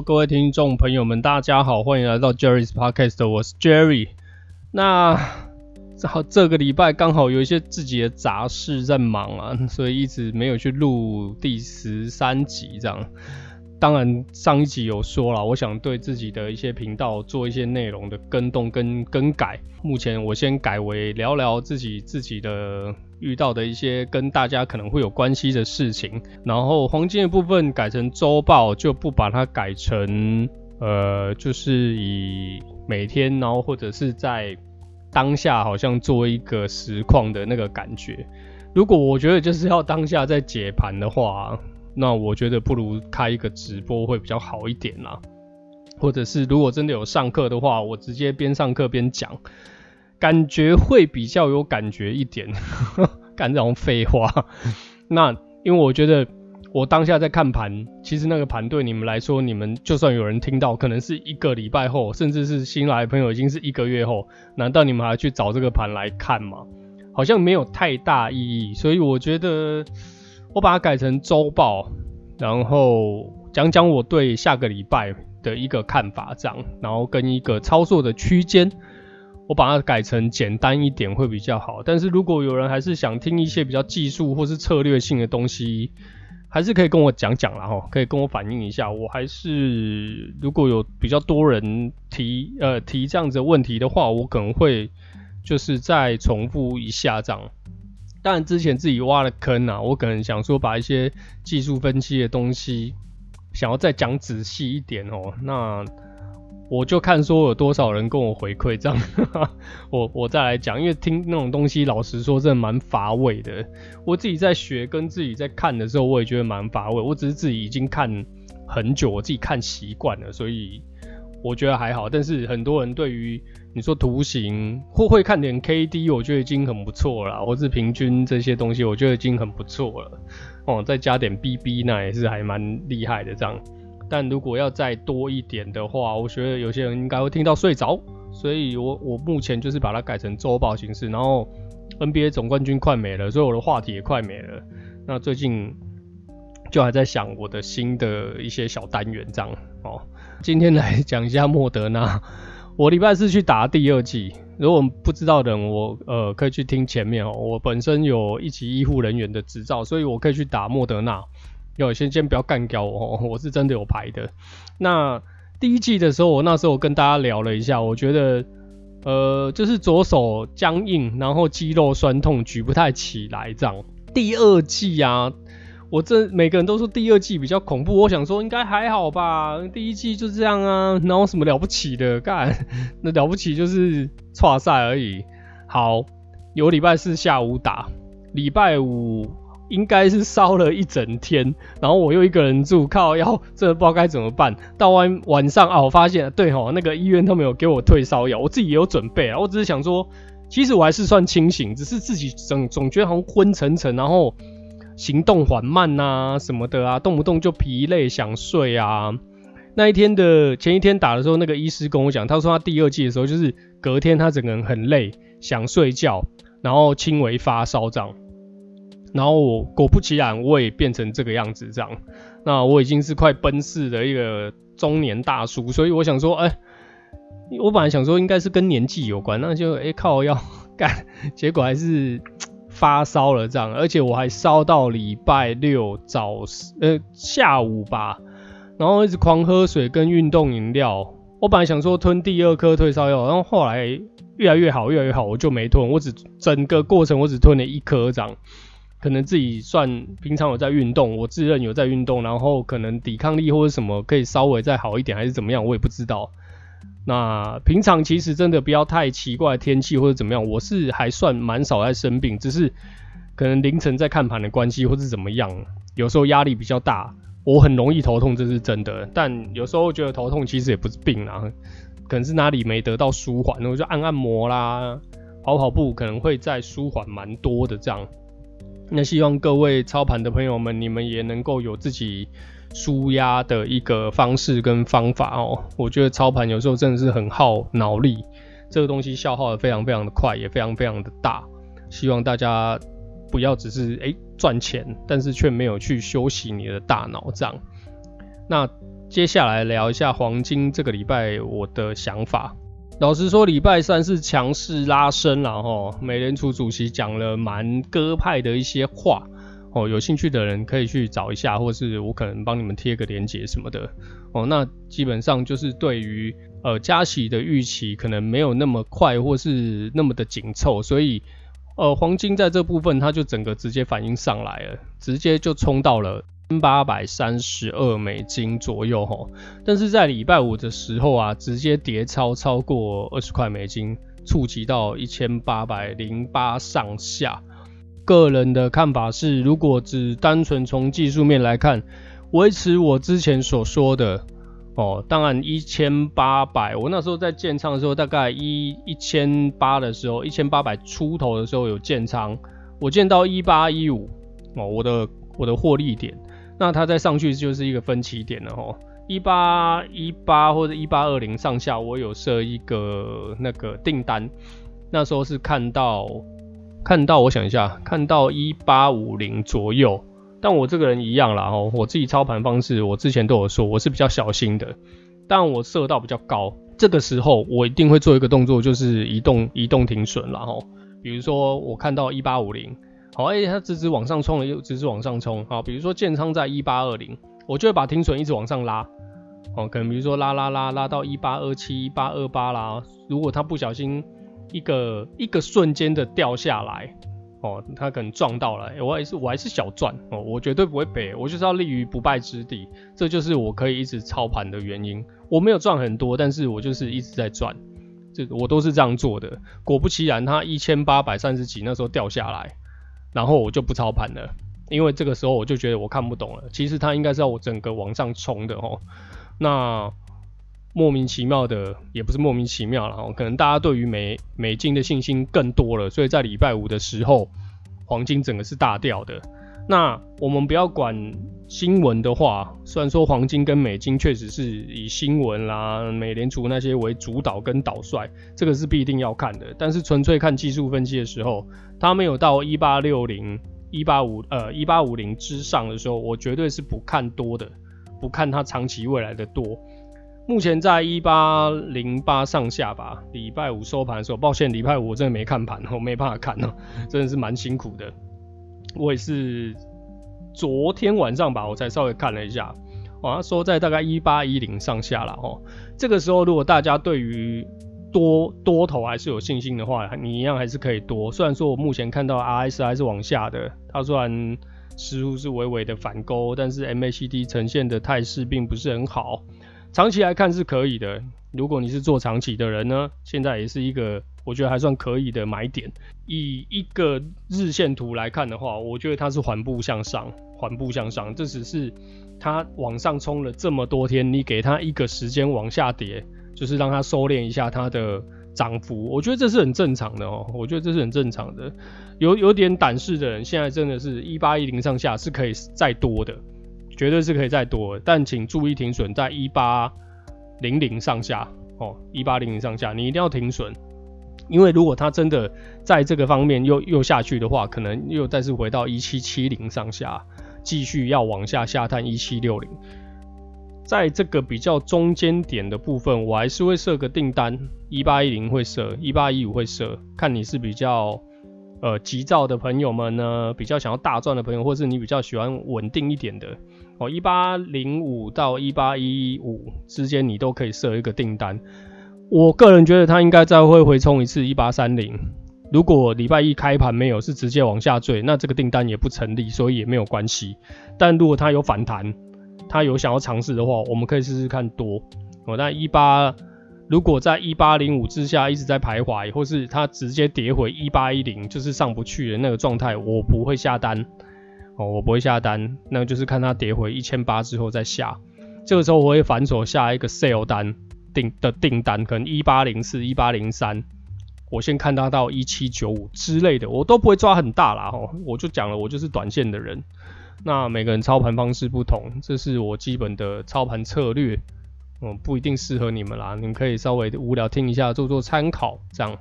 各位听众朋友们，大家好，欢迎来到 Jerry's Podcast，我是 Jerry。那正好这个礼拜刚好有一些自己的杂事在忙啊，所以一直没有去录第十三集这样。当然上一集有说了，我想对自己的一些频道做一些内容的更动跟更改。目前我先改为聊聊自己自己的。遇到的一些跟大家可能会有关系的事情，然后黄金的部分改成周报，就不把它改成呃，就是以每天，然后或者是在当下，好像做一个实况的那个感觉。如果我觉得就是要当下在解盘的话，那我觉得不如开一个直播会比较好一点啦。或者是如果真的有上课的话，我直接边上课边讲。感觉会比较有感觉一点，干这种废话。那因为我觉得我当下在看盘，其实那个盘对你们来说，你们就算有人听到，可能是一个礼拜后，甚至是新来的朋友已经是一个月后，难道你们还要去找这个盘来看吗？好像没有太大意义。所以我觉得我把它改成周报，然后讲讲我对下个礼拜的一个看法，这样，然后跟一个操作的区间。我把它改成简单一点会比较好，但是如果有人还是想听一些比较技术或是策略性的东西，还是可以跟我讲讲啦齁，可以跟我反映一下。我还是如果有比较多人提呃提这样子问题的话，我可能会就是再重复一下这样。但之前自己挖了坑啊，我可能想说把一些技术分析的东西想要再讲仔细一点哦，那。我就看说有多少人跟我回馈这样，我我再来讲，因为听那种东西，老实说真的蛮乏味的。我自己在学跟自己在看的时候，我也觉得蛮乏味。我只是自己已经看很久，我自己看习惯了，所以我觉得还好。但是很多人对于你说图形或会看点 KD，我觉得已经很不错了，或是平均这些东西，我觉得已经很不错了。哦，再加点 BB，那也是还蛮厉害的这样。但如果要再多一点的话，我觉得有些人应该会听到睡着，所以我我目前就是把它改成周报形式。然后 NBA 总冠军快没了，所以我的话题也快没了。那最近就还在想我的新的一些小单元这样哦。今天来讲一下莫德纳，我礼拜四去打第二剂。如果不知道的人，我呃可以去听前面哦。我本身有一级医护人员的执照，所以我可以去打莫德纳。有先先不要干掉我，我是真的有牌的。那第一季的时候，我那时候跟大家聊了一下，我觉得呃就是左手僵硬，然后肌肉酸痛，举不太起来这样。第二季啊，我这每个人都说第二季比较恐怖，我想说应该还好吧，第一季就这样啊，然后什么了不起的干，那了不起就是差赛而已。好，有礼拜四下午打，礼拜五。应该是烧了一整天，然后我又一个人住，靠要，真的不知道该怎么办。到晚晚上啊，我发现对吼，那个医院他没有给我退烧药，我自己也有准备啊。我只是想说，其实我还是算清醒，只是自己总总觉得好像昏沉沉，然后行动缓慢啊什么的啊，动不动就疲累想睡啊。那一天的前一天打的时候，那个医师跟我讲，他说他第二季的时候就是隔天他整个人很累，想睡觉，然后轻微发烧这样。然后我果不其然，我也变成这个样子，这样。那我已经是快奔四的一个中年大叔，所以我想说，哎、我本来想说应该是跟年纪有关，那就哎、靠要干，结果还是发烧了这样，而且我还烧到礼拜六早呃下午吧，然后一直狂喝水跟运动饮料。我本来想说吞第二颗退烧药，然后后来越来越好，越来越好，我就没吞，我只整个过程我只吞了一颗这样。可能自己算平常有在运动，我自认有在运动，然后可能抵抗力或者什么可以稍微再好一点，还是怎么样，我也不知道。那平常其实真的不要太奇怪天气或者怎么样，我是还算蛮少在生病，只是可能凌晨在看盘的关系或是怎么样，有时候压力比较大，我很容易头痛，这是真的。但有时候觉得头痛其实也不是病啊，可能是哪里没得到舒缓，我就按按摩啦，跑跑步可能会再舒缓蛮多的这样。那希望各位操盘的朋友们，你们也能够有自己舒压的一个方式跟方法哦。我觉得操盘有时候真的是很耗脑力，这个东西消耗的非常非常的快，也非常非常的大。希望大家不要只是诶赚钱，但是却没有去休息你的大脑这样。那接下来聊一下黄金这个礼拜我的想法。老实说，礼拜三是强势拉升了哈，美联储主席讲了蛮鸽派的一些话哦，有兴趣的人可以去找一下，或是我可能帮你们贴个链接什么的哦。那基本上就是对于呃加息的预期可能没有那么快，或是那么的紧凑，所以呃黄金在这部分它就整个直接反应上来了，直接就冲到了。八百三十二美金左右哈，但是在礼拜五的时候啊，直接跌超超过二十块美金，触及到一千八百零八上下。个人的看法是，如果只单纯从技术面来看，维持我之前所说的哦，当然一千八百，我那时候在建仓的时候，大概一一千八的时候，一千八百出头的时候有建仓，我建到一八一五哦，我的我的获利点。那它再上去就是一个分歧点了齁，一八一八或者一八二零上下，我有设一个那个订单，那时候是看到看到我想一下，看到一八五零左右，但我这个人一样啦哦，我自己操盘方式，我之前都有说，我是比较小心的，但我设到比较高，这个时候我一定会做一个动作，就是移动移动停损了齁，比如说我看到一八五零。好，哎、欸，它直直往上冲了，又直直往上冲。好，比如说建仓在一八二零，我就会把停损一直往上拉。哦，可能比如说拉拉拉拉到一八二七、一八二八啦。如果它不小心一个一个瞬间的掉下来，哦，它可能撞到了，我还是我还是小赚哦，我绝对不会赔，我就是要立于不败之地。这就是我可以一直操盘的原因。我没有赚很多，但是我就是一直在赚。这个我都是这样做的。果不其然，它一千八百三十几那时候掉下来。然后我就不操盘了，因为这个时候我就觉得我看不懂了。其实它应该是要我整个往上冲的哦，那莫名其妙的也不是莫名其妙了哦，可能大家对于美美金的信心更多了，所以在礼拜五的时候，黄金整个是大掉的。那我们不要管新闻的话，虽然说黄金跟美金确实是以新闻啦、美联储那些为主导跟导帅，这个是必定要看的。但是纯粹看技术分析的时候，它没有到一八六零、一八五呃一八五零之上的时候，我绝对是不看多的，不看它长期未来的多。目前在一八零八上下吧。礼拜五收盘的时候，抱歉，礼拜五我真的没看盘，我没办法看哦，真的是蛮辛苦的。我也是昨天晚上吧，我才稍微看了一下，哦，他说在大概一八一零上下了哦。这个时候，如果大家对于多多头还是有信心的话，你一样还是可以多。虽然说我目前看到 RSI 是往下的，它虽然似乎是微微的反勾，但是 MACD 呈现的态势并不是很好。长期来看是可以的。如果你是做长期的人呢，现在也是一个我觉得还算可以的买点。以一个日线图来看的话，我觉得它是缓步向上，缓步向上。这只是它往上冲了这么多天，你给它一个时间往下跌，就是让它收敛一下它的涨幅。我觉得这是很正常的哦，我觉得这是很正常的。有有点胆识的人，现在真的是一八一零上下是可以再多的，绝对是可以再多。但请注意停损在一八零零上下哦，一八零零上下，你一定要停损，因为如果它真的在这个方面又又下去的话，可能又再次回到一七七零上下，继续要往下下探一七六零，在这个比较中间点的部分，我还是会设个订单，一八一零会设，一八一五会设，看你是比较呃急躁的朋友们呢，比较想要大赚的朋友，或是你比较喜欢稳定一点的。哦，一八零五到一八一五之间，你都可以设一个订单。我个人觉得它应该再会回冲一次一八三零。如果礼拜一开盘没有，是直接往下坠，那这个订单也不成立，所以也没有关系。但如果它有反弹，它有想要尝试的话，我们可以试试看多。哦，那一八如果在一八零五之下一直在徘徊，或是它直接跌回一八一零，就是上不去的那个状态，我不会下单。哦，我不会下单，那就是看它跌回一千八之后再下。这个时候我会反手下一个 sell 单订的订单，可能一八零四、一八零三，我先看它到一七九五之类的，我都不会抓很大啦。哦，我就讲了，我就是短线的人。那每个人操盘方式不同，这是我基本的操盘策略，嗯，不一定适合你们啦。你们可以稍微无聊听一下，做做参考，这样。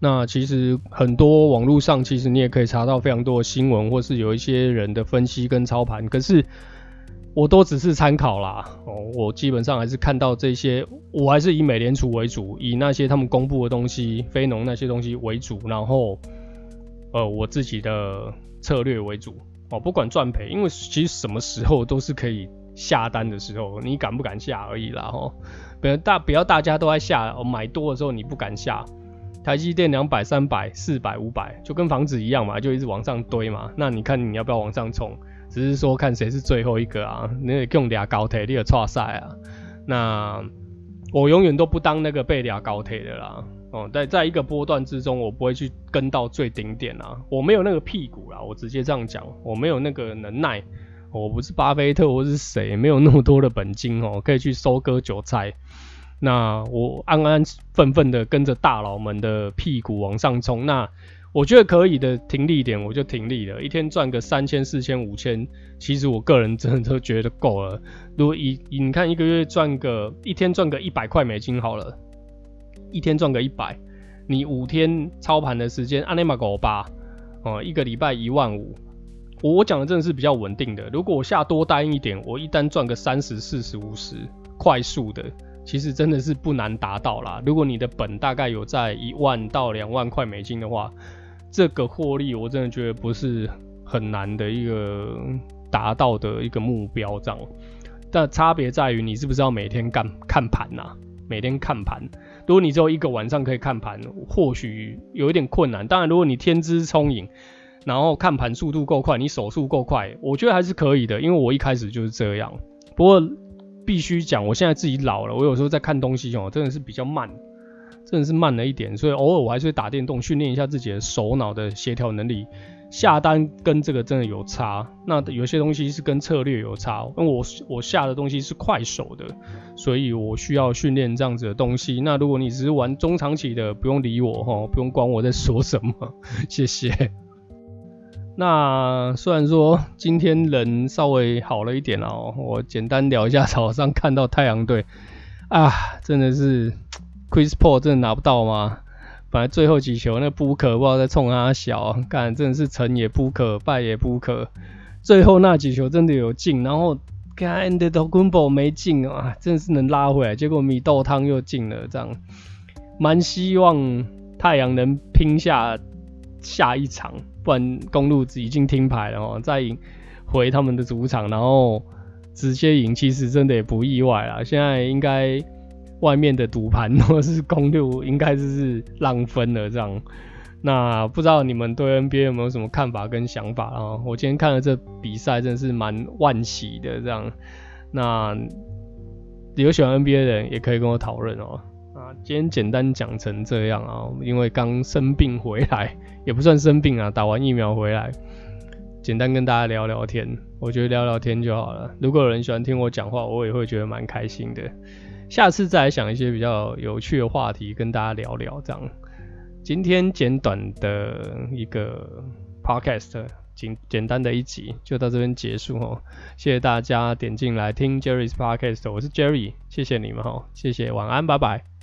那其实很多网络上，其实你也可以查到非常多的新闻，或是有一些人的分析跟操盘。可是我都只是参考啦，哦，我基本上还是看到这些，我还是以美联储为主，以那些他们公布的东西，非农那些东西为主，然后，呃，我自己的策略为主，哦，不管赚赔，因为其实什么时候都是可以下单的时候，你敢不敢下而已啦，哦，不要大不要大家都在下，哦，买多的时候你不敢下，台积电两百、三百、四百、五百，就跟房子一样嘛，就一直往上堆嘛，那你看你要不要往上冲？只是说看谁是最后一个啊，你得用俩高铁，你得错赛啊。那我永远都不当那个被俩高铁的啦。哦，在在一个波段之中，我不会去跟到最顶点啊。我没有那个屁股啦，我直接这样讲，我没有那个能耐。我不是巴菲特，我是谁？没有那么多的本金哦，可以去收割韭菜。那我安安分分的跟着大佬们的屁股往上冲。那我觉得可以的停利点，我就停利了。一天赚个三千、四千、五千，其实我个人真的都觉得够了。如果以你看一个月赚个一天赚个一百块美金好了，一天赚个一百，你五天操盘的时间，按那么狗吧，哦，一个礼拜一万五。我我讲的真的是比较稳定的。如果我下多单一点，我一单赚个三十、四十、五十，快速的，其实真的是不难达到啦。如果你的本大概有在一万到两万块美金的话。这个获利我真的觉得不是很难的一个达到的一个目标，这样。但差别在于你是不是要每天干看盘呐？每天看盘，如果你只有一个晚上可以看盘，或许有一点困难。当然，如果你天资聪颖，然后看盘速度够快，你手速够快，我觉得还是可以的。因为我一开始就是这样。不过必须讲，我现在自己老了，我有时候在看东西哦，真的是比较慢。真的是慢了一点，所以偶尔我还是会打电动训练一下自己的手脑的协调能力。下单跟这个真的有差，那有些东西是跟策略有差，因为我我下的东西是快手的，所以我需要训练这样子的东西。那如果你只是玩中长期的，不用理我哈，不用管我在说什么，谢谢。那虽然说今天人稍微好了一点哦，我简单聊一下早上看到太阳队啊，真的是。Chris Paul 真的拿不到吗？本来最后几球那 Booker 不知道在冲他小，干真的是成也不可败也不可。最后那几球真的有进，然后看 Antetokounmpo 没进啊，真的是能拉回来，结果米豆汤又进了，这样蛮希望太阳能拼下下一场，不然公路已经听牌了哦，再赢回他们的主场，然后直接赢，其实真的也不意外啦。现在应该。外面的赌盘或是公路应该就是浪分了这样，那不知道你们对 NBA 有没有什么看法跟想法啊？我今天看了这比赛，真的是蛮万喜的这样。那有喜欢 NBA 的人也可以跟我讨论哦。今天简单讲成这样啊，因为刚生病回来，也不算生病啊，打完疫苗回来，简单跟大家聊聊天，我觉得聊聊天就好了。如果有人喜欢听我讲话，我也会觉得蛮开心的。下次再来想一些比较有趣的话题跟大家聊聊，这样。今天简短的一个 podcast，简简单的一集就到这边结束哦。谢谢大家点进来听 Jerry's podcast，我是 Jerry，谢谢你们哦，谢谢，晚安，拜拜。